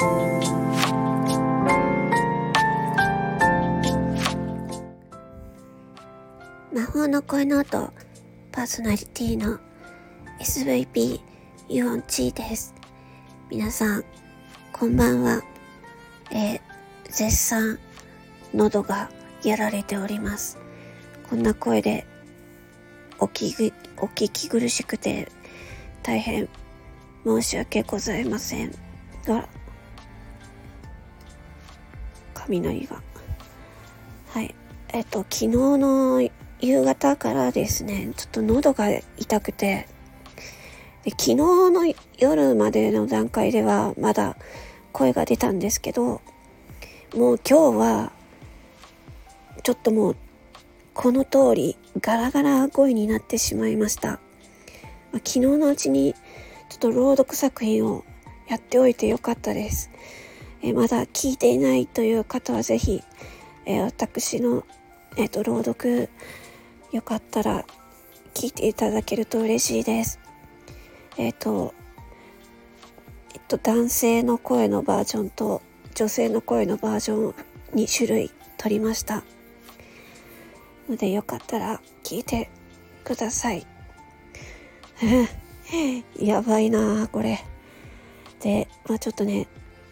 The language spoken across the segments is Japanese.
魔法の声の音パーソナリティの SVP ユオンチーです。皆さんこんばんは。えー、絶賛喉がやられております。こんな声でお聞きお聞き苦しくて大変申し訳ございませんが雷がはいえっと昨日の夕方からですね、ちょっと喉が痛くて、で昨日の夜までの段階ではまだ声が出たんですけど、もう今日は、ちょっともう、この通りガラガラ声になってしまいました。昨日のうちにちょっと朗読作品をやっておいてよかったです。えまだ聞いていないという方はぜひ、え私の、えっと朗読よかったら聞いていただけると嬉しいです。えっ、ー、と、えっと、男性の声のバージョンと女性の声のバージョン2種類取りました。のでよかったら聞いてください。やばいなこれ。で、まあちょっとね、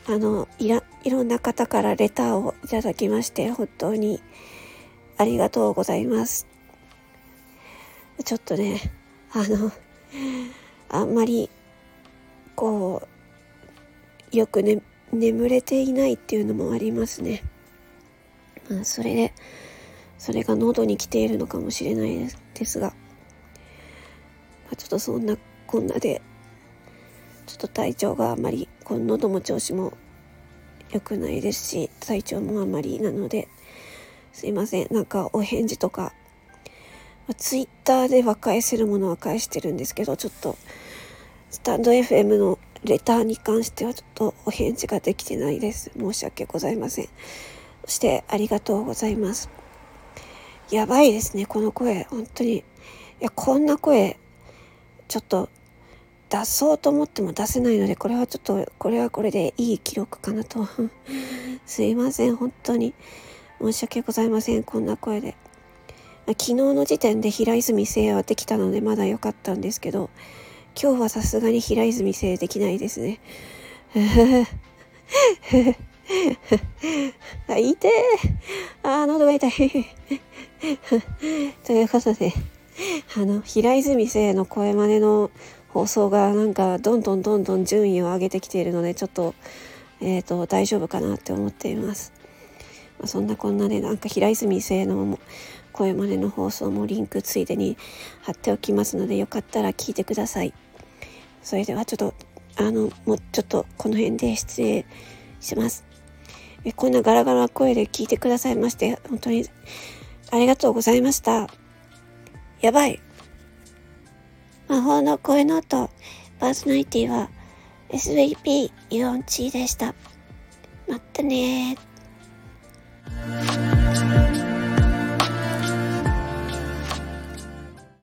あの、いら、いろんな方からレターをいただきまして、本当にありがとうございます。ちょっとね、あの、あんまり、こう、よくね、眠れていないっていうのもありますね。まあ、それで、それが喉に来ているのかもしれないですが、まあ、ちょっとそんなこんなで、ちょっと体調があまり、この喉も調子も良くないですし、体調もあまりなので、すいません。なんかお返事とかまあ、ツイッターでは返せるものは返してるんですけど、ちょっと、スタンド FM のレターに関してはちょっとお返事ができてないです。申し訳ございません。そしてありがとうございます。やばいですね、この声。本当に。いや、こんな声、ちょっと出そうと思っても出せないので、これはちょっと、これはこれでいい記録かなと。すいません、本当に。申し訳ございません、こんな声で。昨日の時点で平泉聖はできたのでまだ良かったんですけど、今日はさすがに平泉聖できないですね。あ、痛いあー、喉が痛い ということで、あの、平泉聖の声真似の放送がなんかどんどんどんどん順位を上げてきているので、ちょっと、えっ、ー、と、大丈夫かなって思っています。まあ、そんなこんなで、なんか平泉聖の声真似の放送もリンクついでに貼っておきますのでよかったら聞いてください。それではちょっとあのもうちょっとこの辺で失礼します。えこんなガラガラ声で聞いてくださいまして本当にありがとうございました。やばい。魔法の声の音パーソナリティは SVP イオンチーでした。またねー。